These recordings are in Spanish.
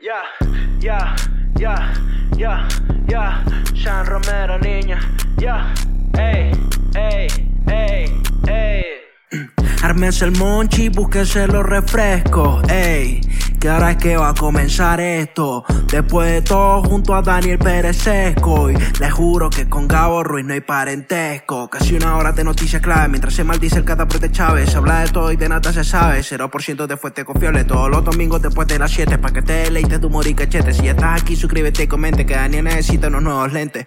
Ya, ya, ya, ya, ya. Sean Romero, niña. Ya, ey, ey, ey, ey. Ármense el monchi, búsquense los refrescos, ey. Que ahora es que va a comenzar esto. Después de todo, junto a Daniel Pérez. Y les juro que con Gabo Ruiz no hay parentesco. Casi una hora de noticias clave. Mientras se maldice el cataprete Chávez. Se habla de todo y de nada se sabe. 0% de fuente confiable. Todos los domingos después de las 7. Pa' que te deleites tu humor y cachete. Si estás aquí, suscríbete y comente. Que Daniel necesita unos nuevos lentes.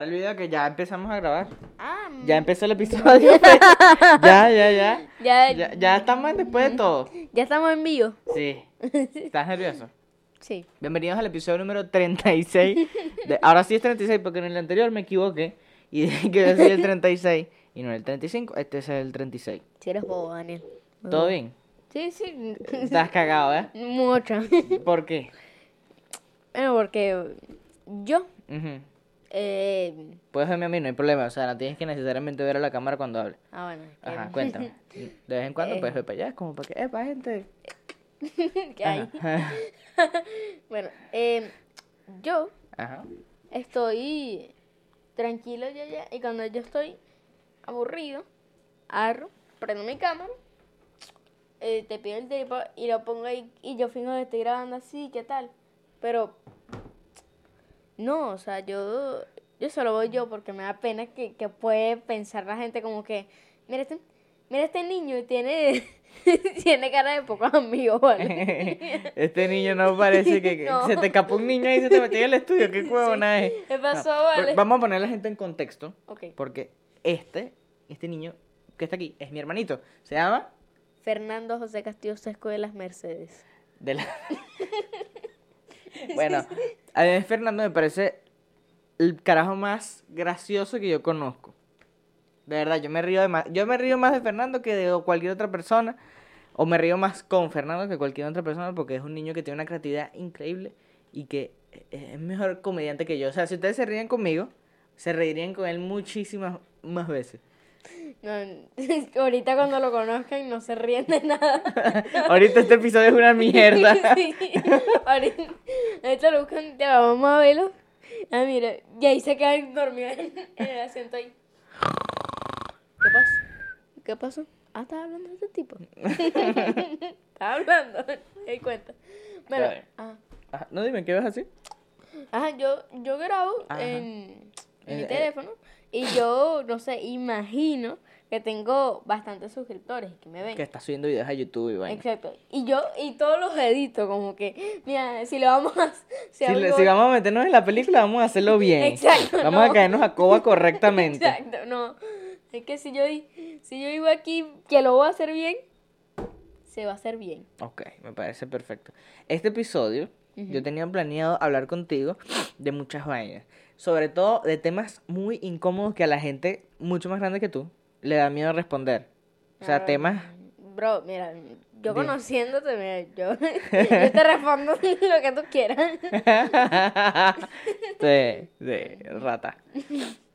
Olvida que ya empezamos a grabar. Ah, Ya empezó el episodio. pues. ya, ya, ya, ya, ya. Ya estamos después de todo. ya estamos en vivo. Sí. ¿Estás nervioso? Sí. Bienvenidos al episodio número 36. De, ahora sí es 36 porque en el anterior me equivoqué y dije que decía el 36 y no el 35. Este es el 36. Si eres bobo, Daniel. ¿Todo bien? Sí, sí. Estás cagado, ¿eh? Mucho. ¿Por qué? bueno, porque yo. Ujú. Eh, Puedes verme a mí, no hay problema. O sea, no tienes que necesariamente ver a la cámara cuando hable. ah, bueno. Ajá, cuéntame. De vez en cuando Eh. puedes ver para allá, como para que, epa, gente. ¿Qué hay? Bueno, eh, yo Ajá. estoy tranquilo ya, ya. Y cuando yo estoy aburrido, agarro, prendo mi cámara, eh, te pido el trípode y lo pongo ahí y yo fingo que estoy grabando así, ¿qué tal? Pero, no, o sea, yo, yo solo voy yo porque me da pena que, que puede pensar la gente como que, mira este, mira este niño tiene, tiene cara de pocos amigos, ¿vale? Este niño no parece que, que No. se te escapó un niño y se te metió en el estudio. ¿Qué huevona es? ¿Qué pasó, No, vale? Vamos a poner a la gente en contexto. Ok. Porque este, este niño que está aquí es mi hermanito. Se llama. Fernando José Castillo Sesco de las Mercedes. De la... bueno, a mí Fernando me parece el carajo más gracioso que yo conozco. De verdad, yo me río de más. Yo me río más de Fernando que de cualquier otra persona. O me río más con Fernando que cualquier otra persona porque es un niño que tiene una creatividad increíble y que es mejor comediante que yo. O sea, si ustedes se ríen conmigo, se reirían con él muchísimas más veces. No, ahorita cuando lo conozcan no se ríen de nada. Ahorita este episodio es una mierda. Sí. Ahorita, ahorita lo buscan, ya vamos a verlo. Ah, mira, y ahí se quedan dormidos en, en el asiento ahí. ¿Qué pasó? ¿Qué pasó? Ah, estaba hablando de este tipo. estaba hablando, me di cuenta. Bueno, ajá. Ajá, No dime, ¿qué ves así? Ajá, yo, yo grabo Ajá. en, en mi Eh, eh. teléfono y yo, no sé, imagino que tengo bastantes suscriptores que me ven. Que está subiendo videos a YouTube y vaina. Exacto. Y yo, y todos los edito, como que, mira, si lo vamos a... Si, Si, le- si vamos a meternos en la película, vamos a hacerlo bien. Exacto, Vamos a no. caernos a coba correctamente. Exacto, no. Es que si yo, si yo digo aquí que lo voy a hacer bien, se va a hacer bien. Ok, me parece perfecto. Este episodio, yo tenía planeado hablar contigo de muchas vainas. Sobre todo de temas muy incómodos que a la gente mucho más grande que tú le da miedo responder. O sea, Ah, temas... Bro, mira, yo conociéndote, mira, yo, yo te respondo lo que tú quieras. de, de rata.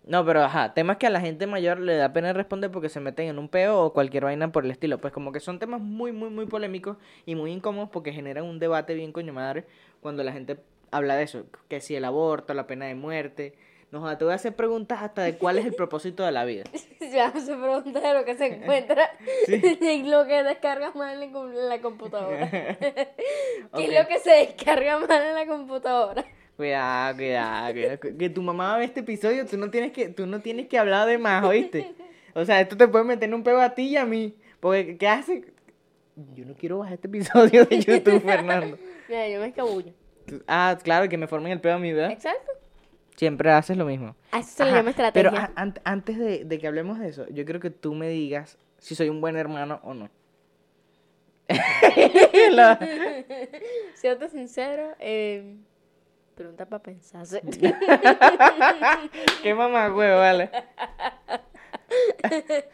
No, pero ajá, temas que a la gente mayor le da pena responder porque se meten en un peo o cualquier vaina por el estilo. Pues como que son temas muy, muy, muy polémicos y muy incómodos porque generan un debate bien coño madre cuando la gente habla de eso. Que si el aborto, la pena de muerte. No, te voy a hacer preguntas hasta de cuál es el propósito de la vida. Ya se pregunta de lo que se encuentra y lo que descarga mal en, la computadora. ¿Qué es lo que se descarga mal en la computadora? Cuidado, cuidado, cuidado. Que- Que tu mamá ve este episodio, tú no tienes que, tú no tienes que hablar de más, ¿oíste? O sea, esto te puede meter en un pego a ti y a mí. Porque, ¿qué hace? Yo no quiero bajar este episodio de YouTube, Fernando. Mira, yo me escabullo. Ah, claro, que me formen el pego a mí, ¿verdad? Exacto. Siempre haces lo mismo. A eso se le llama estrategia. Pero a- an- antes de, de que hablemos de eso, yo quiero que tú me digas si soy un buen hermano o no. La- Siendo sincero, eh, pregunta para pensarse. Qué mamá, huevo, vale.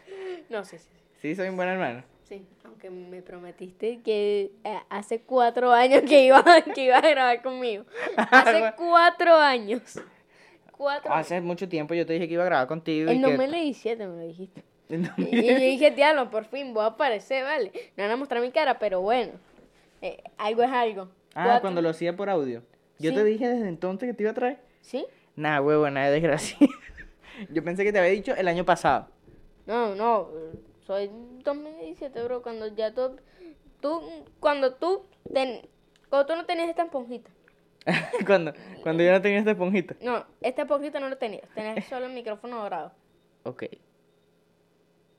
no, sí, sí. Sí, soy un buen hermano. Sí, aunque me prometiste que eh, hace cuatro años que ibas que iba a grabar conmigo. Hace cuatro años. Cuatro años. Hace mucho tiempo yo te dije que iba a grabar contigo. y En que- 2017 me lo dijiste. Y, y yo dije, diablo, por fin voy a aparecer, ¿vale? No van a mostrar mi cara, pero bueno. eh, algo es algo. Ah, Cuatro- cuando lo hacía por audio. Yo Sí. te dije desde entonces que te iba a traer. ¿Sí? Nah, huevo, nada de desgracia. Yo pensé que te había dicho el año pasado. No, no. Soy 2017, bro. Cuando ya tú. Tú, cuando tú. Ten, cuando tú no tenías esta esponjita. cuando, cuando yo no tenía esta esponjita. No, esta esponjita no lo tenías. Tenías solo el micrófono dorado. Ok.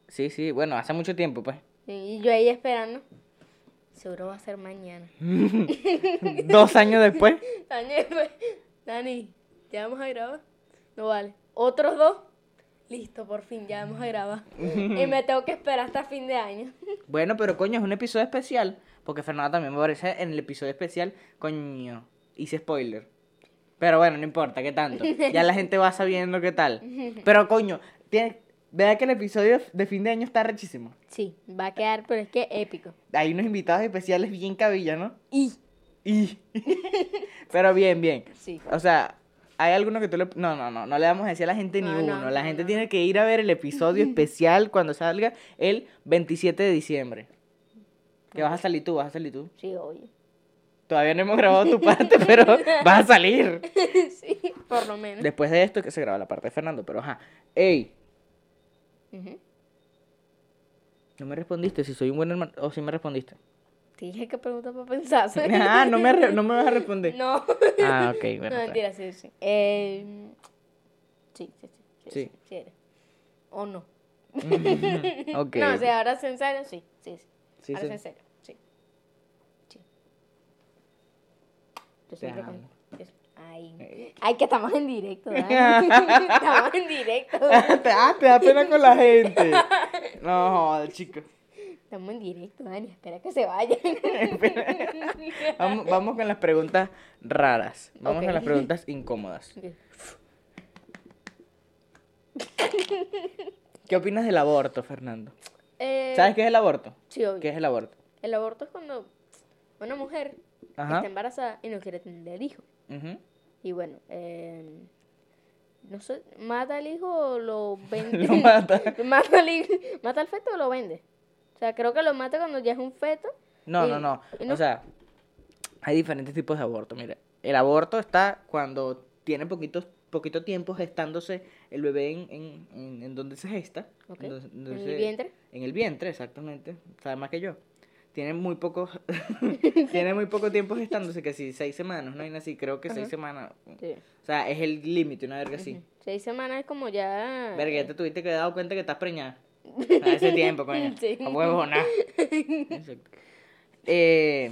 Sí, sí, bueno, hace mucho tiempo, pues. Y yo ahí esperando. Seguro va a ser mañana. Dos años después. Dani, después, Dani, ¿ya vamos a grabar? No vale. ¿Otros dos? Listo, por fin, ya vamos a grabar. y me tengo que esperar hasta fin de año. Bueno, pero coño, es un episodio especial. Porque Fernanda también me aparece en el episodio especial. Coño, hice spoiler. Pero bueno, no importa, ¿qué tanto? Ya la gente va sabiendo qué tal. Pero coño, tiene, vea que el episodio de fin de año está rechísimo. Sí, va a quedar, pero es que épico. Hay unos invitados especiales bien cabilla, ¿no? Y. Y... Pero bien, bien. Sí. O sea, hay alguno que tú le... No, no, no, no le vamos a decir a la gente ni No, no, uno. la gente tiene que ir a ver el episodio especial cuando salga el 27 de diciembre. Que vas a salir tú, vas a salir tú. Sí, oye. Todavía no hemos grabado tu parte, pero vas a salir. sí, por lo menos. Después de esto que se graba la parte de Fernando, pero ajá. Ey, no me respondiste si soy un buen hermano. O si me respondiste. Te dije que pregunta para pensar. Ah, no me, no me vas a responder. No. Ah, ok, bueno. no, mentira, sí, sí. Eh, sí, sí, sí. Sí, Sí. sí. ¿O no? Ok. no, o sea, ahora es en serio, sí, sí, sí. Sí, ahora sí. es en serio, sí. Sí. Yo siempre con... Ay, Eh. ay, que estamos en directo, Dani. estamos en directo. te, ah, te da pena con la gente. No, joder, chico. Estamos en directo, Dani. Espera que se vayan. Vamos, vamos con las preguntas raras. Vamos Ok. con las preguntas incómodas. ¿Qué opinas del aborto, Fernando? Eh, ¿Sabes qué es el aborto? Sí, obvio. ¿Qué es el aborto? El aborto es cuando una mujer Ajá. está embarazada y no quiere tener hijo. Y bueno, eh, no sé, mata al hijo o lo vende. Lo mata. mata, al hijo- mata al feto o lo vende. O sea, creo que lo mata cuando ya es un feto. No, y- no, no. O sea, hay diferentes tipos de aborto. Mira, el aborto está cuando tiene poquito, poquito tiempo gestándose el bebé en, en, en, en donde se gesta. En donde- ¿En donde el vientre? En el vientre, exactamente. Sabe más que yo. Tiene muy poco, tiene muy poco tiempo gestándose, que si seis semanas, no hay así, creo que seis semanas. Sí. O sea, es el límite, una verga así. Seis semanas es como ya. Verga, ya te tuviste que dar cuenta que estás preñada. A ese tiempo, coño. Sí. A huevo, nada. Eh,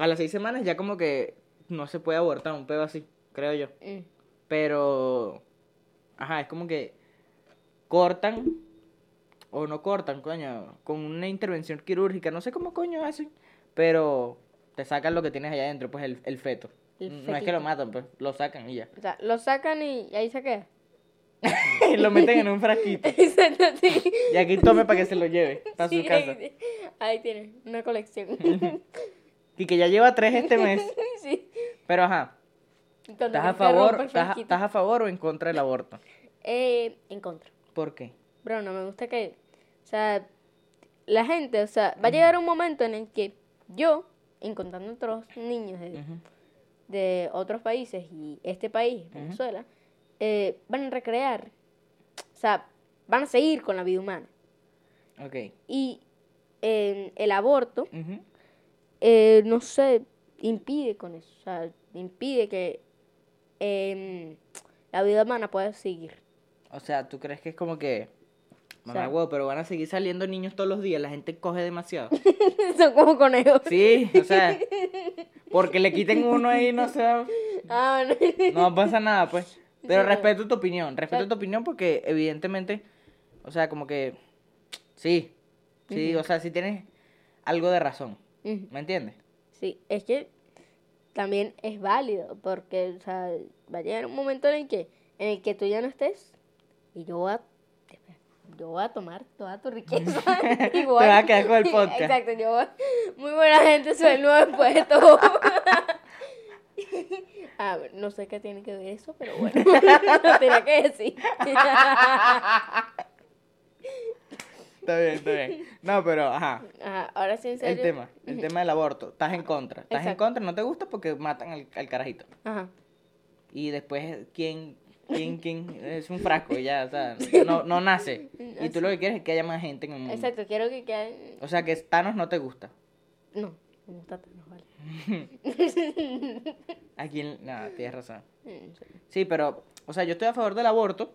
a las seis semanas ya como que no se puede abortar un pedo así, creo yo. Mm. Pero, ajá, es como que cortan o no cortan, coño, con una intervención quirúrgica, no sé cómo coño hacen, pero te sacan lo que tienes allá adentro, pues el, el feto. El no es que lo matan, pues lo sacan y ya. O sea, lo sacan y ahí se queda. Y lo meten en un frasquito. Exacto, sí. Y aquí tome para que se lo lleve para su Sí, casa. Ahí, ahí tiene una colección. Y que ya lleva tres este mes. sí. Pero ajá, ¿estás a favor, estás a, frasquito. estás a favor o en contra del aborto? Eh, en contra. ¿Por qué? Bro, no me gusta que. O sea, la gente, o sea, va a llegar un momento en el que yo, encontrando otros niños de otros países y este país, Venezuela, eh, van a recrear. O sea, van a seguir con la vida humana. Ok. Y eh, el aborto, eh, no sé, impide con eso. O sea, impide que em, la vida humana pueda seguir. O sea, ¿tú crees que es como que... Mamá sea- huevo, pero van a seguir saliendo niños todos los días, la gente coge demasiado. Son como conejos. Sí, o sea, porque le quiten uno ahí, no sé, Ah, bueno. no pasa nada, pues. Pero Sí, respeto tu opinión, respeto tu opinión porque evidentemente, o sea, como que, sí, sí, o sea, sí tienes algo de razón. ¿me entiendes? Sí, es que también es válido, porque, o sea, va a llegar un momento en el que, en el que tú ya no estés y yo voy a, yo voy a tomar toda tu riqueza. voy Te vas a quedar con el podcast. Exacto, yo voy, muy buena gente soy el nuevo después de todo. A ver, no sé qué tiene que ver eso, pero bueno, lo tenía que decir. Está bien, está bien. No, pero, ajá. Ajá, ahora sí, en serio. El tema, el tema del aborto. Estás en contra. Estás en Exacto. contra, no te gusta porque matan al, al carajito. Ajá. Y después, ¿quién, quién, quién? Es un frasco y ya, o sea, no, no nace. Y tú lo que quieres es que haya más gente en el mundo. Exacto, quiero que queden... O sea, que Thanos no te gusta. No, me gusta Thanos, vale. ¿A quién? No, tienes razón. Mm, sí. Pero, o sea, yo estoy a favor del aborto.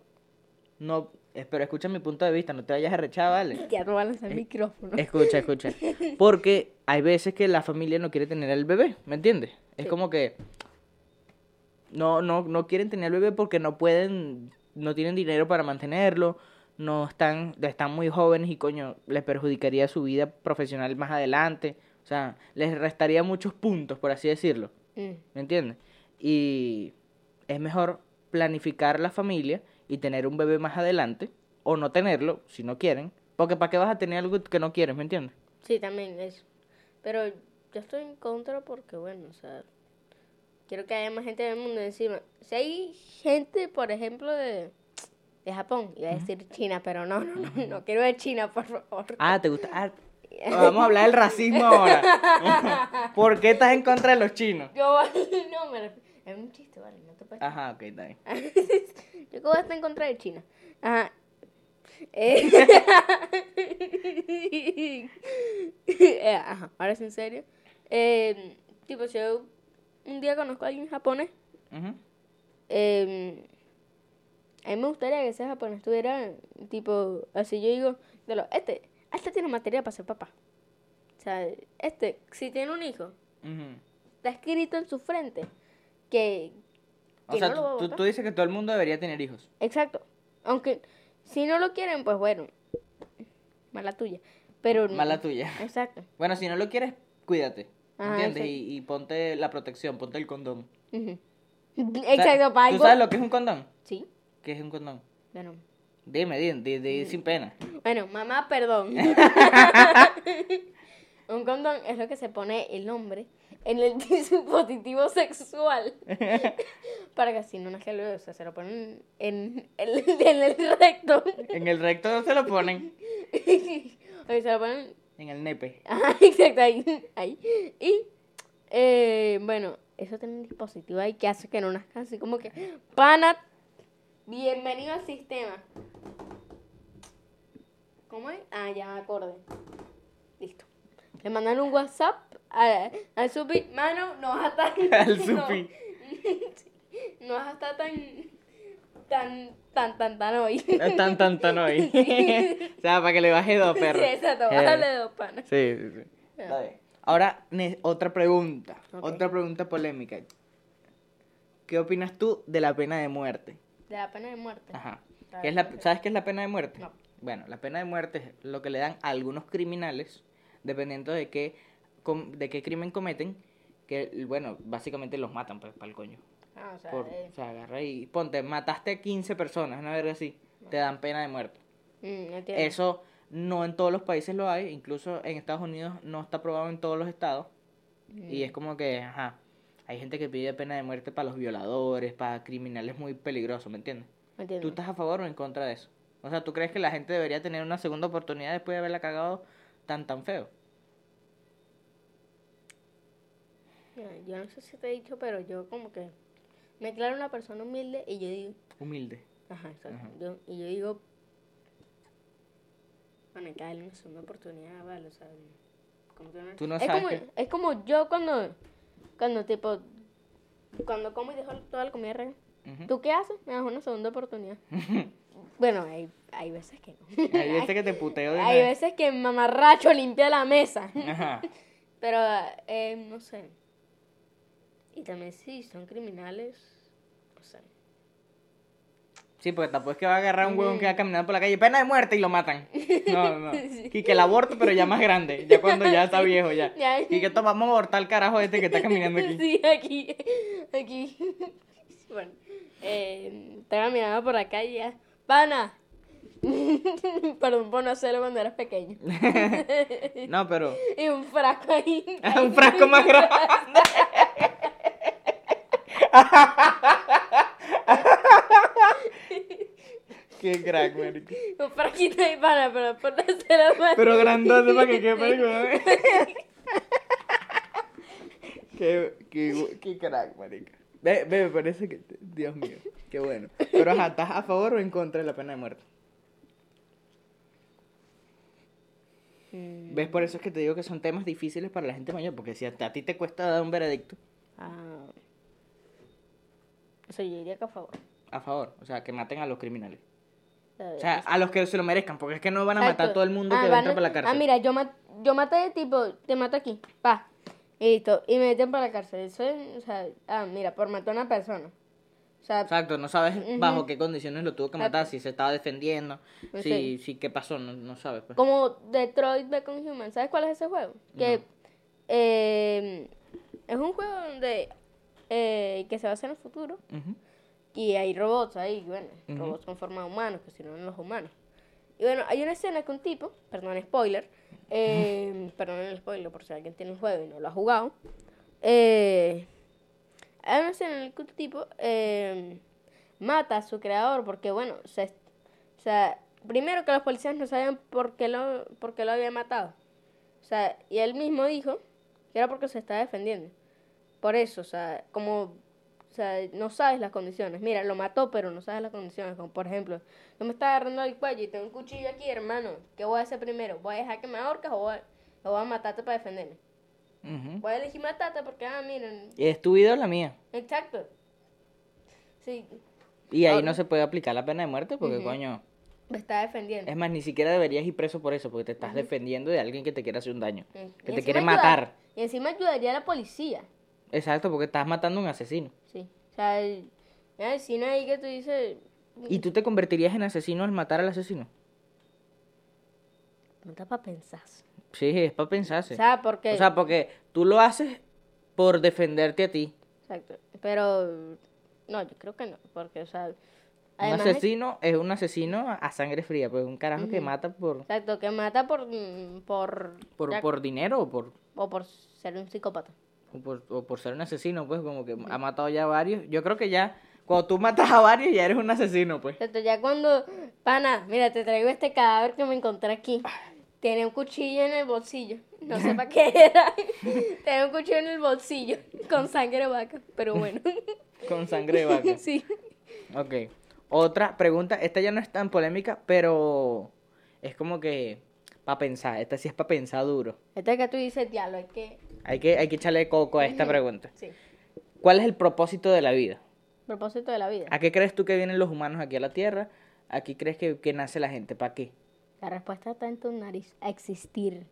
No, pero escucha mi punto de vista, no te vayas a rechar, ¿vale? Ya el micrófono. Escucha, escucha. Porque hay veces que la familia no quiere tener al bebé, ¿me entiendes? Es Sí. como que no, no, no quieren tener al bebé porque no pueden, no tienen dinero para mantenerlo, no están, están muy jóvenes y coño, les perjudicaría su vida profesional más adelante. O sea, les restaría muchos puntos, por así decirlo. Mm, ¿Me entiendes? Y es mejor planificar la familia y tener un bebé más adelante, o no tenerlo, si no quieren, porque ¿para qué vas a tener algo que no quieres, ¿me entiendes? Sí, también eso. Pero yo estoy en contra porque, bueno, o sea, quiero que haya más gente del mundo encima. Si hay gente, por ejemplo, de, de Japón, iba a decir China, pero no, no, no, no quiero ver China, por favor. Ah, ¿te gusta? Ah, vamos a hablar del racismo ahora. ¿Por qué estás en contra de los chinos? Yo, no, me refiero- es un chiste, vale, no te puedes... Ajá, ok, está bien. Yo a estar en contra de China. Ajá. Eh, eh, ajá, ahora es en serio. Eh, tipo, si yo un día conozco a alguien japonés, eh, a mí me gustaría que ese japonés tuviera, tipo, así yo digo, de lo, este, este tiene materia para ser papá. O sea, este, si tiene un hijo, está escrito en su frente que, O que sea, no lo va a tú, tú- dices que todo el mundo debería tener hijos. Exacto. Aunque si no lo quieren, pues bueno, mala tuya. Pero Mala tuya. Exacto. Bueno, si no lo quieres, cuídate. Ajá, ¿Entiendes? Y, y ponte la protección, ponte el condón. O sea, Exacto, para ¿Tú algo. sabes lo que es un condón? Sí. ¿Qué es un condón? Bueno. Dime, dime, di, di sin pena. Bueno, mamá, perdón. Un condón es lo que se pone el hombre en el dispositivo sexual para que así no el bebé. O sea, se lo ponen en, el, en el recto. En el recto no se lo ponen. o sea, se lo ponen En el nepe. Ajá, exacto, ahí. ahí. Y, eh, bueno, eso tiene un dispositivo ahí que hace que no nazca así como que, pana, bienvenido al sistema. ¿Cómo es? Ah, ya me acordé. Listo. Le mandan un WhatsApp a- al Supi, mano, no vas a estar... Al no, Supi. no vas a estar tan, tan, tan, tan, tan hoy. Es tan, tan, tan hoy. o sea, para que le baje dos perros. Sí, exacto, Eh, bájale dos panas. Sí, sí, sí. Está bien. Ahora, otra pregunta. Otra pregunta polémica. ¿Qué opinas tú de la pena de muerte? De la pena de muerte. Ajá. A ¿Qué es la, ¿Sabes qué es la pena de muerte? No. Bueno, la pena de muerte es lo que le dan a algunos criminales, dependiendo de qué, com- de qué crimen cometen, que, bueno, básicamente los matan, pues, para el coño. Ah, o sea, Por- eh, o sea, agarra y ponte, mataste a 15 personas, una verga así, te dan pena de muerte. mm. Eso no en todos los países lo hay, incluso en Estados Unidos no está aprobado en todos los estados. Y es como que, ajá, hay gente que pide pena de muerte para los violadores, para criminales muy peligrosos, ¿me entiendes? Entiendo. ¿Tú estás a favor o en contra de eso? O sea, ¿tú crees que la gente debería tener una segunda oportunidad después de haberla cagado tan, tan feo? Mira, Yo no sé si te he dicho, pero yo como que me declaro una persona humilde y yo digo, Humilde. ajá, exacto. Ajá. Yo, y yo digo, bueno, darle una segunda oportunidad, vale, o sea, como que no- Tú no es sabes como, que- es como yo cuando, cuando tipo, cuando como y dejo toda la comida regla. Ujú. ¿Tú qué haces? Me das una segunda oportunidad. bueno, hay, hay veces que no. Hay veces que te puteo de Hay veces que mamarracho limpia la mesa. Ajá. Pero, eh, no sé. Y también si son criminales, no sé. Sí, porque tampoco es que va a agarrar un huevón que va caminando por la calle, pena de muerte y lo matan. No, no. Y que el aborto, pero ya más grande, ya cuando ya está viejo ya. Ya. Y que toma, vamos a abortar al carajo este que está caminando aquí. Sí, aquí. Aquí. Bueno, eh, estaba caminando por la calle. ya, Pana. Perdón por no hacerlo cuando eras pequeño. No, pero Y un frasco ahí. un frasco más grande. Qué crack, marico. Un frasquito ahí, pana, pero por no hacerlo mal. Pero grandote para que quepa el huevón. Qué, qué, qué crack, marica. Ve, ve, me parece que... Dios mío, qué bueno. Pero ajá, ¿estás a favor o en contra de la pena de muerte? Mm, ¿Ves? Por eso es que te digo que son temas difíciles para la gente mayor, porque si hasta a ti te cuesta dar un veredicto Ah. Eso yo diría que a favor. a favor, o sea, que maten a los criminales. O sea, a los que se lo merezcan, porque es que no van a matar a todo el mundo Ah, que entra a- por la cárcel. Ah, mira, yo, ma- yo maté, tipo, te mato aquí, pa. Y listo, y me meten para la cárcel. Eso es, o sea, ah, mira, por matar a una persona. O sea, Exacto, no sabes bajo qué condiciones lo tuvo que matar, si se estaba defendiendo, Pues si, sí. si qué pasó, no, no sabes. Pues. como Detroit Become Human. ¿Sabes cuál es ese juego? Que eh, es un juego donde eh, que se basa en el futuro y hay robots ahí, bueno, robots con forma de humanos, que si no, no los humanos. Y bueno, hay una escena que un tipo, perdón, spoiler, eh, perdón el spoiler por si alguien tiene el juego y no lo ha jugado, eh, escena en un tipo eh, mata a su creador porque, bueno, se, primero que los policías no sabían por qué lo, por qué lo había matado. O sea, y él mismo dijo que era porque se estaba defendiendo. Por eso, o sea, como, sea, no sabes las condiciones. Mira, lo mató, pero no sabes las condiciones. Como por ejemplo, yo me estaba agarrando el cuello y tengo un cuchillo aquí, hermano. ¿Qué voy a hacer primero? ¿Voy a dejar que me ahorcas o voy a, o voy a matarte para defenderme? Voy a elegir matarte porque, ah, miren, Y es tu vida o la mía. exacto. Sí, Y ahí Ahora- no se puede aplicar la pena de muerte porque, coño, me está defendiendo. es más, ni siquiera deberías ir preso por eso, porque te estás defendiendo de alguien que te quiere hacer un daño, que te quiere matar. Y encima ayudaría a la policía. Exacto, porque estás matando a un asesino. Sí. O sea, el, el asesino ahí que tú dices. ¿Y tú te convertirías en asesino al matar al asesino? No está para pensar. Sí, es para pensarse. O sea, porque. O sea, porque tú lo haces por defenderte a ti. Exacto. Pero. No, yo creo que no. Porque, o sea. Un además- asesino es un asesino a sangre fría, pues un carajo que mata por, Exacto, que mata por. mm, Por. por, ya- por dinero o por, O por ser un psicópata. O por, o por ser un asesino, pues como que ha matado ya a varios. Yo creo que ya, cuando tú matas a varios, ya eres un asesino, pues. Exacto, ya cuando. Pana, mira, te traigo este cadáver que me encontré aquí. Tiene un cuchillo en el bolsillo. No sé para qué era. Tiene un cuchillo en el bolsillo. Con sangre de vaca. Pero bueno. Con sangre de vaca. sí. Ok. Otra pregunta, esta ya no es tan polémica, pero es como que para pensar, esta sí es para pensar duro. Este que tú dices, diablo, hay que. Hay que, hay que echarle coco a esta pregunta. Sí. ¿Cuál es el propósito de la vida? Propósito de la vida. ¿A qué crees tú que vienen los humanos aquí a la Tierra? ¿Aquí crees que, que nace la gente? ¿Para qué? La respuesta está en tu nariz. A existir.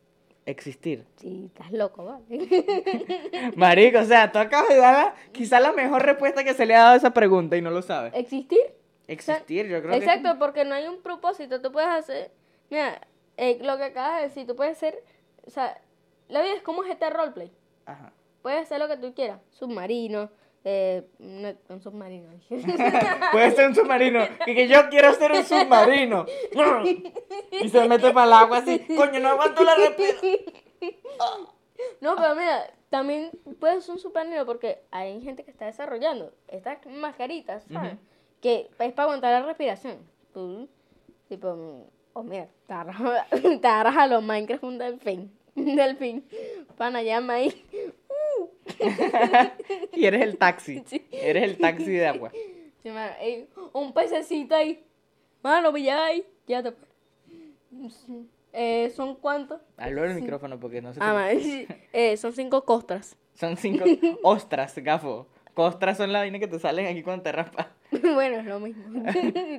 Existir. Sí, estás loco, ¿vale? Marico, o sea, tú acabas de dar quizá la mejor respuesta que se le ha dado a esa pregunta y no lo sabes. ¿Existir? Existir, yo creo que... Exacto, porque no hay un propósito. Tú puedes hacer. Mira, eh, lo que acabas de decir, tú puedes hacer. O sea, la vida es como este roleplay. Ajá. Puedes hacer lo que tú quieras. Submarino. Eh, no, un submarino. Puede ser un submarino. Y que yo quiero ser un submarino. Y se mete para el agua así. Coño, no aguanto la respiración. no, pero mira, también puedes ser un submarino porque hay gente que está desarrollando estas mascaritas. Que es para aguantar la respiración. Tú, tipo, oh mira, te agarras, te agarras a los Minecraft un delfín. Delfín. Pana, llama ahí. Y eres el taxi. Sí. Eres el taxi de agua. Sí, mano, ey, un pececito ahí. Mano, ya ahí. Ya te. Eh, ¿Son cuántos? Hablo del micrófono porque no se te... Ah, sí, eh, son cinco costras. Son cinco ostras, gafo. Costras son la vaina que te salen aquí cuando te raspas. bueno, es lo mismo.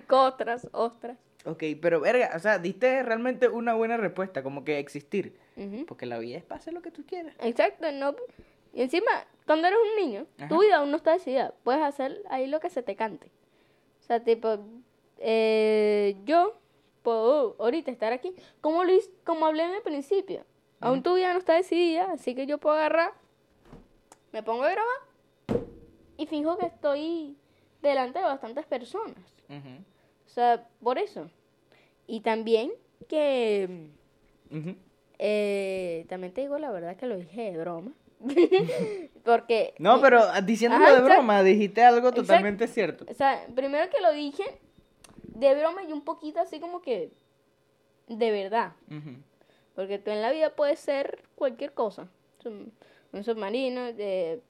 costras, ostras. Ok, pero verga, o sea, diste realmente una buena respuesta, como que existir. Porque la vida es para hacer lo que tú quieras. Exacto, no. Y encima, cuando eres un niño, Ajá. tu vida aún no está decidida. Puedes hacer ahí lo que se te cante. O sea, tipo, eh, yo puedo ahorita estar aquí, como, lo, hice- como hablé en el principio. Aún tu vida no está decidida, así que yo puedo agarrar, me pongo a grabar y fijo que estoy delante de bastantes personas. O sea, por eso. Y también que... eh, también te digo la verdad que lo dije de broma. Porque... No, pero ah, diciéndolo Ajá, de exacto. broma, dijiste algo Exacto. totalmente cierto. O sea, primero que lo dije de broma y un poquito así como que de verdad. Porque tú en la vida puedes ser cualquier cosa. Un, submarino, de...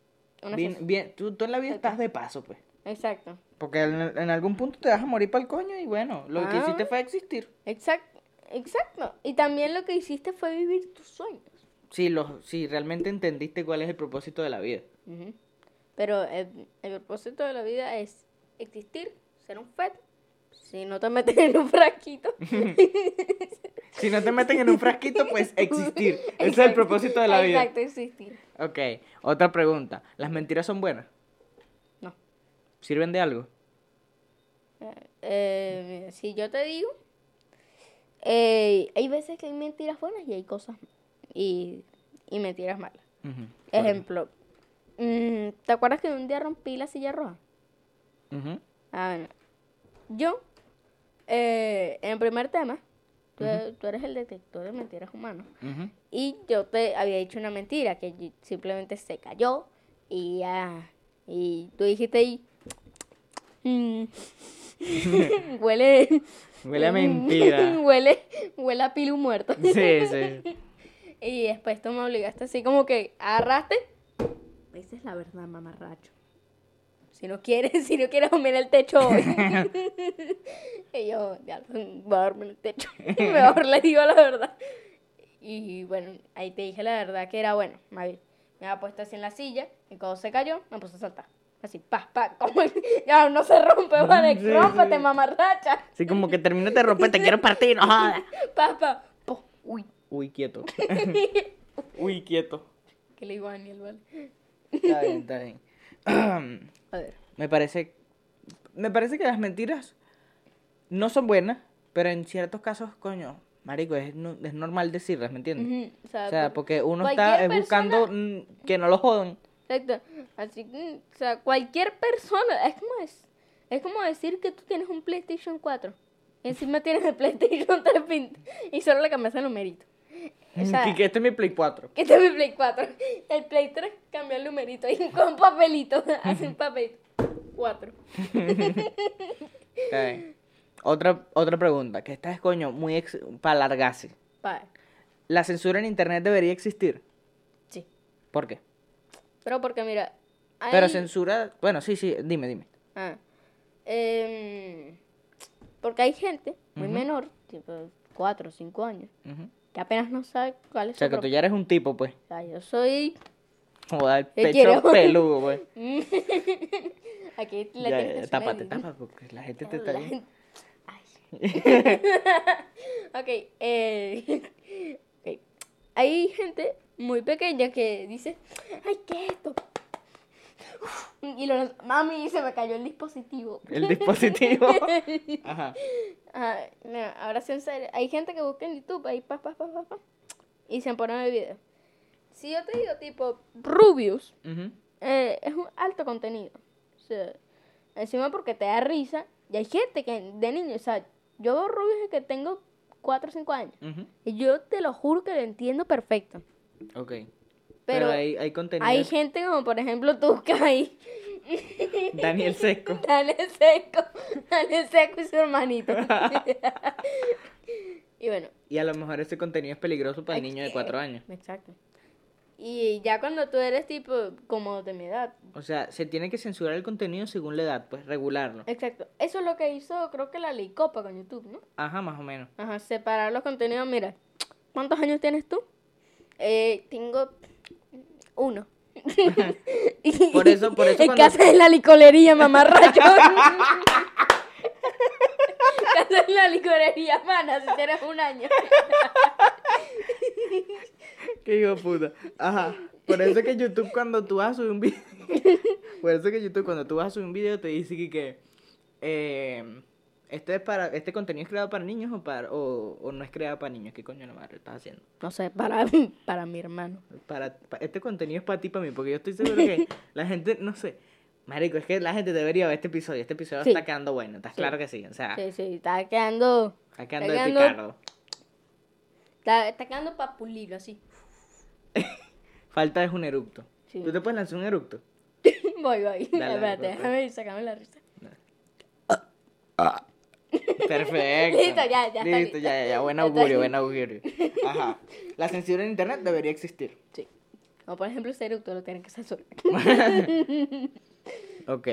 Una Bien, bien, tú, tú en la vida estás de paso, pues. Exacto. Porque en, en algún punto te vas a morir para el coño y bueno, lo que Ah. hiciste fue existir. Exacto. Exacto. Y también lo que hiciste fue vivir tus sueños. Sí, lo, sí, realmente entendiste cuál es el propósito de la vida. Pero el, el propósito de la vida es existir, ser un feto. Si no te metes en un frasquito. Si no te meten en un frasquito, pues existir. Ese es el propósito de la vida. Exacto, existir. Ok, otra pregunta. ¿Las mentiras son buenas? ¿Sirven de algo? Eh, mira, si yo te digo, eh, hay veces que hay mentiras buenas y hay cosas y, y mentiras malas. Ejemplo, mm, ¿te acuerdas que un día rompí la silla roja? ujú, Ah, bueno. Yo, eh, en el primer tema, tú, tú eres el detector de mentiras humanas. Y yo te había dicho una mentira que simplemente se cayó y ya. Y tú dijiste. "Mm, huele. Huele a mentira. huele, huele a pilu muerto. Sí, sí. Y después tú me obligaste así como que agarraste. Esa es la verdad, mamarracho. Si no quieres, si no quieres dormir en el techo hoy. y yo, ya, voy a dormir en el techo. Mejor le digo la verdad. Y bueno, ahí te dije la verdad que era bueno. Me había puesto así en la silla y cuando se cayó me puse a saltar. Así, pa, pa, como ya no se rompe, vale, Sí, rómpete, sí. mamarracha. Sí, como que termino de romper, te quiero partir, no jodas. Pa, pa, po, uy. Uy, quieto. Uy, quieto. Que le digo a Daniel, vale. Está bien, está bien. A ver. me parece. Me parece que las mentiras no son buenas, pero en ciertos casos, coño, marico, es, es normal decirlas, ¿me entiendes? O sea, O sea, por- porque uno está es persona- buscando que no lo jodan. Exacto. Así que, o sea, cualquier persona, es como, es, es como decir que tú tienes un PlayStation 4. Y encima tienes el PlayStation 3 pin- y solo le cambias el numerito. O sea, que, que este es mi Play 4. que este es mi Play 4. El Play 3 cambia el numerito y con papelito, hace un papelito. 4. Está bien. Otra, otra pregunta, que esta es, coño, muy ex- para alargarse. ¿La censura en internet debería existir? Sí. ¿Por qué? Pero porque mira. Pero censura, bueno, sí, sí, dime, dime. Ah. Em, porque hay gente muy menor, tipo 4 o 5 años, que apenas no sabe cuál es O sea, su que tú ya eres un tipo, pues. O sea, yo soy. Joder, el ¿Qué pecho peludo, pues. Aquí la Ya, tienes que tápate, sonar. tápate, porque la gente te La está viendo. gente- Ay. ok, eh, ok. Hay gente muy pequeña que dice, ay, ¿qué es esto? Y lo, mami, se me cayó el dispositivo. El dispositivo. Ajá. Ajá, mira, ahora sí en serio. Hay gente que busca en YouTube ahí, pa, pa, pa, pa, pa, y se ponen el video. Si yo te digo tipo Rubius, eh, es un alto contenido. O sea, encima porque te da risa. Y hay gente que de niño, o sea, yo veo Rubius que tengo 4 o 5 años. Y yo te lo juro que lo entiendo perfecto. Ok. Pero Pero, hay, hay contenido. Hay gente como por ejemplo tú hay. Daniel Sesco. Dale seco. Dale seco y su hermanito. y bueno, Y a lo mejor ese contenido es peligroso para el niño de cuatro años. Exacto. Y ya cuando tú eres tipo como de mi edad. O sea, se tiene que censurar el contenido según la edad, pues regularlo. Exacto. Eso es lo que hizo, creo que la ley Copa con YouTube, ¿no? Ajá, más o menos. Ajá, separar los contenidos. Mira, ¿cuántos años tienes tú? Eh, tengo uno. Por eso- por eso En cuando- casa de la licorería, mamarracho. casa de la licorería, mana, si tienes un año. Qué hijo puta. Ajá. Por eso que YouTube cuando tú vas a subir un video. Por eso que YouTube cuando tú vas a subir un video te dice que. que, eh, ¿Este, es para, ¿Este contenido es creado para niños o, para, o, o no es creado para niños? ¿Qué coño no madre estás haciendo? No sé, para, para mi hermano. Para, pa- este contenido es para ti, para mí, porque yo estoy seguro que la gente, no sé. Marico, es que la gente debería ver este episodio. Este episodio Sí. está quedando bueno, ¿estás Sí. claro que sí? O sea, Sí, sí, está quedando. está quedando de quedando- picardo. Está, está quedando para pulirlo así. Falta es un eructo. Sí. ¿Tú te puedes lanzar un eructo? Voy, voy. Dale, Espérate, pues, déjame sacarme la risa. Perfecto. Listo, ya, ya Listo, listo. ya, ya, ya. Buen augurio, buen augurio. Ajá. La censura en internet debería existir. Sí. O por ejemplo, ese eructo lo tienen que censurar. Ok.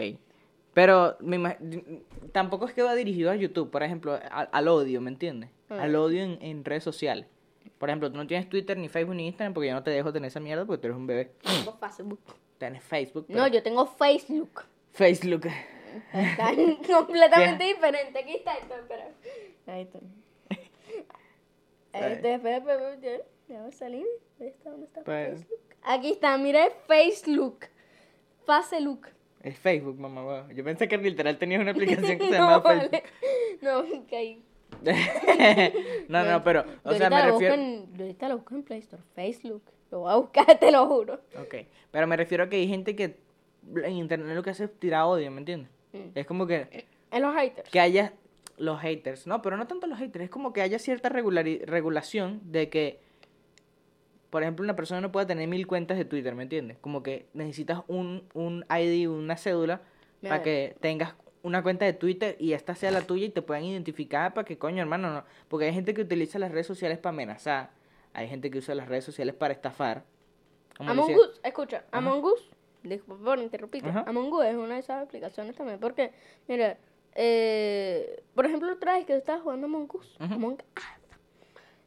Pero me tampoco es que va dirigido a YouTube, por ejemplo, al, al odio, ¿me entiendes? Al odio en, en redes sociales. Por ejemplo, tú no tienes Twitter, ni Facebook, ni Instagram, porque yo no te dejo tener esa mierda porque tú eres un bebé. Tengo Facebook. Tienes Facebook. No, yo tengo Facebook. Facebook. Está completamente diferente. Aquí está esto, espera. Ahí está. Está, espera, espera, espera, ya, ya va a salir. ¿dónde está Pues- Facebook? Aquí está, mira, Facebook. Facebook. Es Facebook, mamá. huevo. Yo pensé que literal tenías una aplicación que se no, llama Facebook. vale. No, ahí. no, no, pero, o Yo sea, me refiero... en- yo ahorita lo busco en Play Store. Facebook. Lo voy a buscar, te lo juro. Ok, pero me refiero a que hay gente que en internet lo que hace es tirar odio, ¿me entiendes? Mm. Es como que, En los haters. que haya los haters, no, pero no tanto los haters, es como que haya cierta regulación de que, por ejemplo, una persona no puede tener mil cuentas de Twitter, ¿me entiendes? Como que necesitas un, un ID, una cédula, para que tengas una cuenta de Twitter y esta sea la tuya y te puedan identificar para que, coño, hermano, no. Porque hay gente que utiliza las redes sociales para amenazar, hay gente que usa las redes sociales para estafar. Among Us, escucha, Among Us, disculpa por interrumpirte, Ajá. Among Us es una de esas aplicaciones también, porque, mira, eh, por ejemplo, otra vez que yo estaba jugando Among Us. Among Us,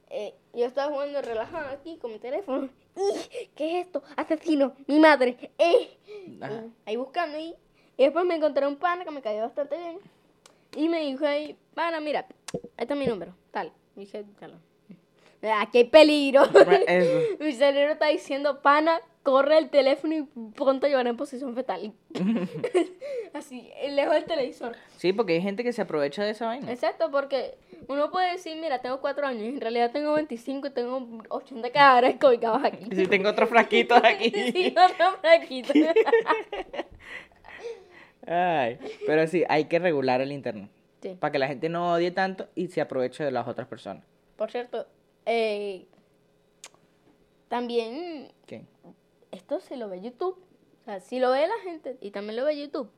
eh, yo estaba jugando relajado aquí con mi teléfono, ¡y! ¿qué es esto? Asesino, mi madre, ¡eh! Y ahí buscando y, y después me encontré un pana que me cayó bastante bien y me dijo ahí, pana, mira, este es mi número, tal, y dije, "Chalo". Aquí hay peligro. Eso. Mi cerebro está diciendo, pana, corre el teléfono y ponte a llorar en posición fetal. Así, lejos del televisor. Sí, porque hay gente que se aprovecha de esa vaina. Exacto, porque uno puede decir, mira, tengo cuatro años y en realidad tengo 25 y tengo 80 cadáveres cobicados aquí. Y si tengo otros frasquitos aquí. Sí, otro flaquito. Ay, pero sí, hay que regular el internet. Sí. Para que la gente no odie tanto y se aproveche de las otras personas. Por cierto, eh, también ¿Qué? Esto se lo ve YouTube. O sea, si lo ve la gente y también lo ve YouTube,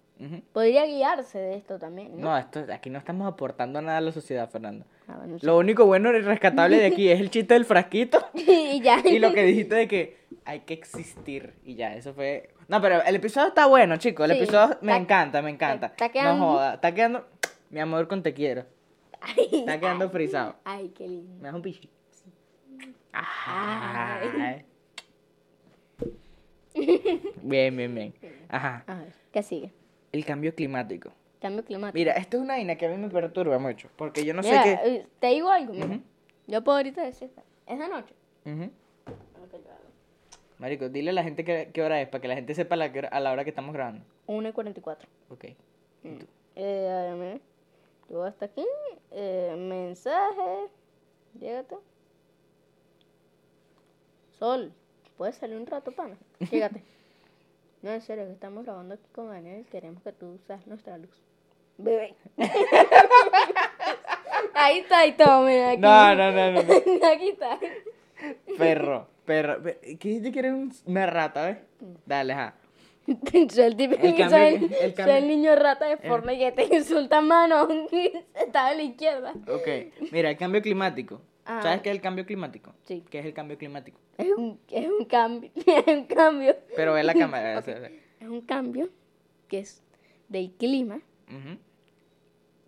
podría guiarse de esto también, ¿no? No, esto, aquí no estamos aportando nada a la sociedad, Fernando. Ah, bueno, sí. Lo único bueno y rescatable de aquí es el chiste del frasquito y ya. y lo que dijiste de que hay que existir. Y ya, eso fue... No, pero el episodio está bueno, chicos. El Sí, episodio me está- encanta, me encanta. está quedando- No joda, está quedando... Mi amor con te quiero. Ay, Está quedando frisado. Ay, qué lindo. ¿Me das un pichi? Ay. Bien, bien, bien. Ajá. A ver, ¿qué sigue? El cambio climático. Cambio climático. Mira, esto es una vaina que a mí me perturba mucho. Porque yo no Mira, sé qué. eh, te digo algo, mira. Yo puedo ahorita decir, es de noche. Ujú. Marico, dile a la gente qué, qué hora es para que la gente sepa la a la hora que estamos grabando. 1 y 44. Ok. Eh, a ver, mira. Yo hasta aquí. Eh, mensaje. Llégate. Sol. ¿Puedes salir un rato, pana? Llégate. No, en serio, que estamos grabando aquí con Daniel. Queremos que tú seas nuestra luz. Bebé. ahí está, y todo, mira. Aquí. No, no, no, no. no. aquí está. Perro, perro. Pe- ¿Qué dice que eres un- una rata, ves? Dale, ajá. soy el típico. El cambio- soy el, el soy cambio- el niño rata de Fortnite que te insulta mano. Está a la izquierda. Ok. Mira, el cambio climático. Ah. ¿Sabes qué es el cambio climático? Sí. ¿Qué es el cambio climático? Es un, es un cambio. Es un cambio. Pero ve la cámara. Es un cambio que es del clima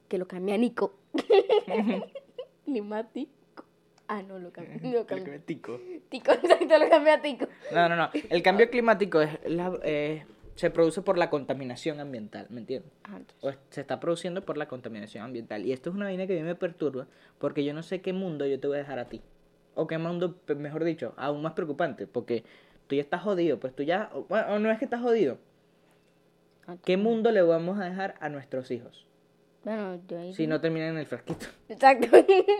que lo cambia Nico. Climático. Ah, no, lo cambia. Lo cambia. Climático. Tico, exacto, lo cambia Tico. No, no, no. El cambio climático es la, eh, se produce por la contaminación ambiental, ¿me entiendes? Ah, O se está produciendo por la contaminación ambiental. Y esto es una vaina que a mí me perturba porque yo no sé qué mundo yo te voy a dejar a ti. O qué mundo, mejor dicho, aún más preocupante. Porque tú ya estás jodido, pues tú ya... o- Bueno, o no es que estás jodido. ah, ¿Qué mundo le vamos a dejar a nuestros hijos? Bueno, yo ahí... Si no termina en el frasquito. Exacto.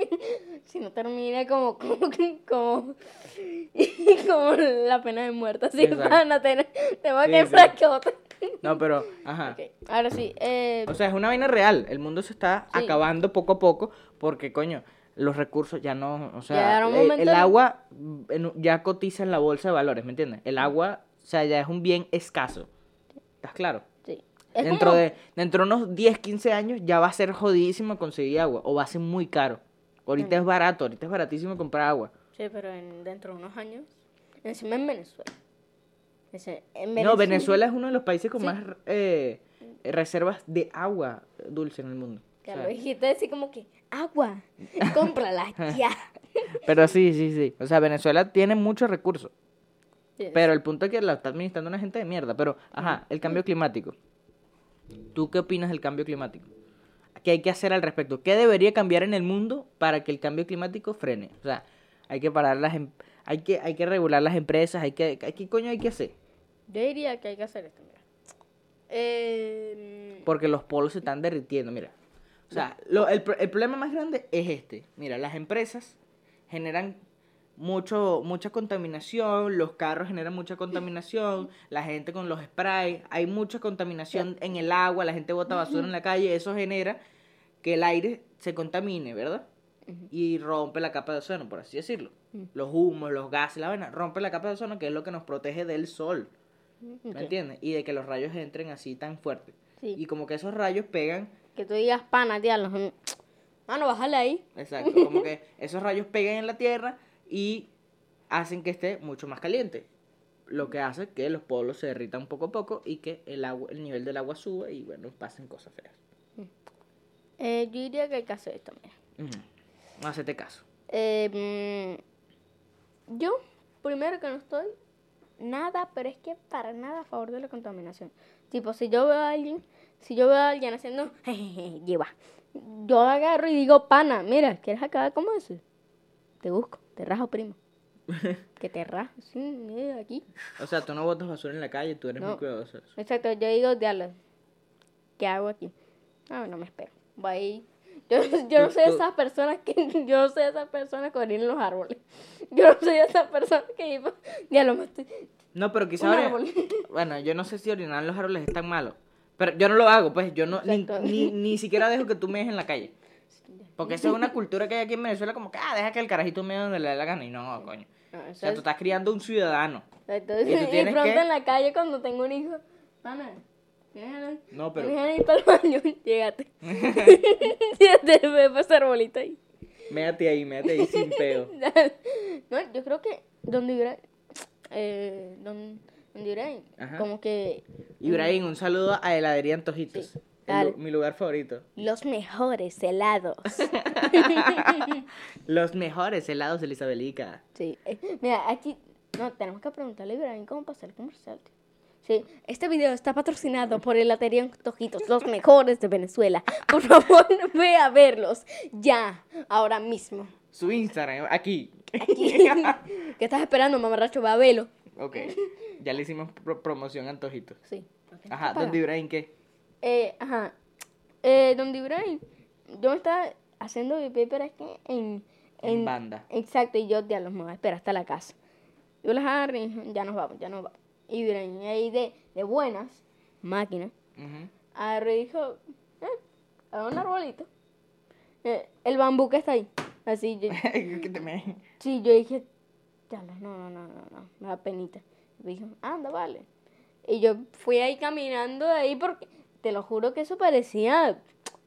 si no termina como, como, como, como la pena de muerte. Así Exacto. para tener, Sí, que sí. frascote. No, pero, ajá. Ahora sí, eh, O sea, es una vaina real. El mundo se está Sí. acabando poco a poco porque, coño, los recursos ya no... O sea, el- el, agua ya cotiza en la bolsa de valores, ¿me entiendes? El agua, o sea, ya es un bien escaso. ¿Estás claro? Es Dentro como- de, dentro de unos 10, 15 años ya va a ser jodidísimo conseguir agua o va a ser muy caro. Ahorita es barato, ahorita es baratísimo comprar agua. Sí, pero en, dentro de unos años, encima en Venezuela. En No, Venezuela es uno de los países con Sí. más eh, reservas de agua dulce en el mundo. O Que sea, dijiste así como que, agua, cómprala ya. pero sí, sí, sí. O sea, Venezuela tiene muchos recursos. Sí, Pero el punto es que la está administrando una gente de mierda. Pero, ajá, el cambio climático. ¿Tú qué opinas del cambio climático? ¿Qué hay que hacer al respecto? ¿Qué debería cambiar en el mundo para que el cambio climático frene? O sea, hay que parar las... em- Hay que, hay que regular las empresas, hay que... ¿Qué coño hay que hacer? Yo diría que hay que hacer esto, mira. Eh, Porque los polos se están derritiendo, mira. O sea, lo- el, el problema más grande es este. Mira, las empresas generan mucho, mucha contaminación, los carros generan mucha contaminación, la gente con los sprays, hay mucha contaminación en el agua, la gente bota basura en la calle, eso genera que el aire se contamine, ¿verdad? Y rompe la capa de ozono, por así decirlo. Los humos, los gases, la vaina, rompe la capa de ozono que es lo que nos protege del sol. ¿Me entiendes? Y de que los rayos entren así tan fuerte. Sí. Y como que esos rayos pegan, Que tú digas pana, mm, Mano, bájale ahí. exacto, como que esos rayos pegan en la Tierra y hacen que esté mucho más caliente. Lo que hace que los polos se derritan poco a poco y que el agua, el nivel del agua suba y bueno, pasen cosas feas. Eh, yo diría que hay que hacer esto, mira. Hacete caso. Eh, mm, yo, primero que no estoy nada, pero es que para nada a favor de la contaminación. Tipo, si yo veo a alguien, si yo veo a alguien haciendo, jejeje, lleva, yo agarro y digo, pana, mira, ¿quieres acabar como eso? Te busco, te rajo, primo. que te rajo, sí, aquí. O sea, tú no botas basura en la calle, tú eres muy No. cuidadoso. de eso. Exacto, yo digo, diablo, ¿qué hago aquí? Ah, no me espero. Voy. Yo, yo no soy de esas personas que, yo no soy de esas personas que orinan los árboles. Yo no soy de esas personas que diablo, me estoy, No, pero quizá Un ori- árbol. Bueno, yo no sé si orinar en los árboles es tan malo. Pero yo no lo hago, pues yo no, ni, ni, ni siquiera dejo que tú mees en la calle. Porque esa es una cultura que hay aquí en Venezuela, como que, ah, deja que el carajito mee donde le dé la gana. Y no, coño. No, O eso sea, es- tú estás criando un ciudadano. Entonces, y tú y, tienes pronto que- en la calle cuando tengo un hijo, pana, ¿tienes ganas- No, pero ¿tienes ganas de ir para el baño? Llégate. Llégate, ve para ese arbolito ahí. méate ahí, méate ahí sin peo. no, yo creo que donde Ibrahim, eh, don, donde Ibrahim, como que Ibrahim, un saludo a Heladería Antojitos. Sí, El mi lugar favorito. los mejores helados. Los mejores helados de la Isabelica. sí, eh, mira, aquí, no, tenemos que preguntarle a Ibrahim cómo pasar el comercial. Sí, este video está patrocinado por Heladería Antojitos, los mejores de Venezuela. Por favor, ve a verlos ya, ahora mismo. Su Instagram, aquí. Aquí. ¿Qué estás esperando, mamarracho? Va a verlo. Ok. Ya le hicimos pro- promoción a Antojitos. Sí. Ajá. ¿dónde Ibrahim qué? Eh, ajá. Eh, donde Ibrahim, yo me estaba haciendo pipí, pero es que en... En banda. Exacto, y yo, diablos, me voy a esperar hasta la casa. Yo les agarré y dije, ya nos vamos, ya nos vamos. Y Ibrahim ahí de, de buenas, máquina, Ujú. agarré y dijo, eh, a un arbolito. Eh, el bambú que está ahí. Así, yo, Que Sí, yo dije, diablos, no, no, no, no, no, me da penita. Y dijo, anda, vale. Y yo fui ahí caminando ahí porque, te lo juro que eso parecía,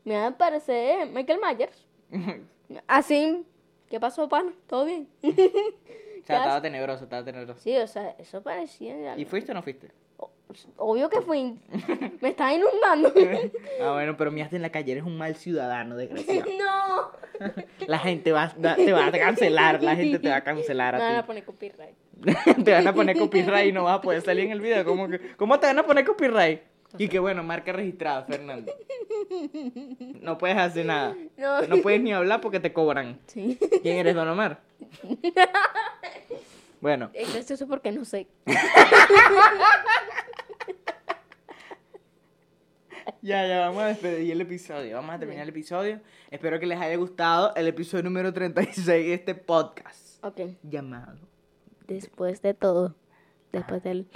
me va a parecer Michael Myers. Así, ¿qué pasó, pana? ¿Todo bien? O sea, ¿Qué estaba tenebroso, estaba tenebroso. Sí, o sea, eso parecía, ¿Y fuiste o no fuiste? obvio que fui, me estaba inundando. Ah, bueno, pero miaste en la calle, eres un mal ciudadano, desgraciado. no. La gente va, da- te va a cancelar, la gente te va a cancelar Me van a a ti. poner copyright. te van a poner copyright y no vas a poder salir en el video. ¿Cómo, que, ¿cómo te van a poner copyright? Y que bueno, marca registrada, Fernando. No puedes hacer nada. No. No puedes ni hablar porque te cobran. Sí. ¿Quién eres, Don Omar? Bueno, Es gracioso porque no sé. Ya, ya, vamos a despedir el episodio. Vamos a terminar el episodio. Espero que les haya gustado el episodio número 36 de este podcast. Ok, Llamado. después de todo, después del...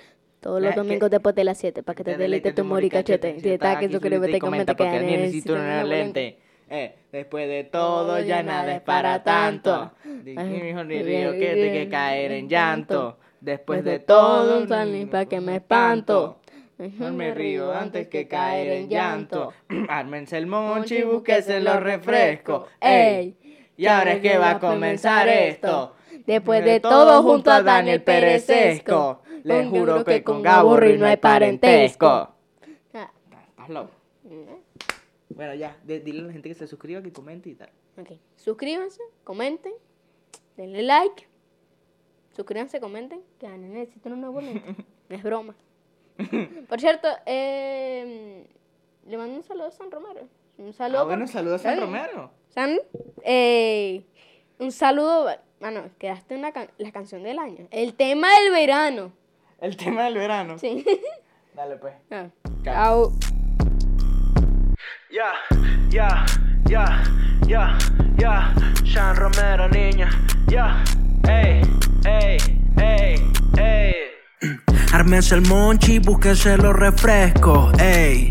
Todos los domingos que- después de las 7, para que te deleite tu humor y cachete. Si estás aquí, suscríbete y comenta que porque necesito una lente. Eh, después de todo ya nada es para tanto. Dije, hijo, ni río que te que caer en llanto. Después de todo, un salín pa' que me espanto. Mejor me río antes que caer en llanto. Ármense el monchi y búsquese los refrescos. ¡Ey! Y ahora es que va a comenzar esto. Después de todo, junto a Daniel Perezesco. Les juro que con Gaborri no hay parentesco. Ah, Estás loco. Bueno, ya, de- dile a la gente que se suscriba, que comente y tal. ok. Suscríbanse, comenten, denle like. Suscríbanse, comenten, que Daniel necesita un nuevo lente. No es broma. Por cierto, eh, le mando un saludo a San Romero. Un saludo. Ah, bueno, saludos a San. Romero. San, eh, un saludo. Bueno, quedaste en la, can- la canción del año. El tema del verano. El tema del verano. Sí. Dale, pues. Ah. Chao. Ya, ya, ya, ya, ya, Sean Romero, niña, ya, ey, ey, ey, ey. Ármense el monchi, búsquense los refrescos, ey.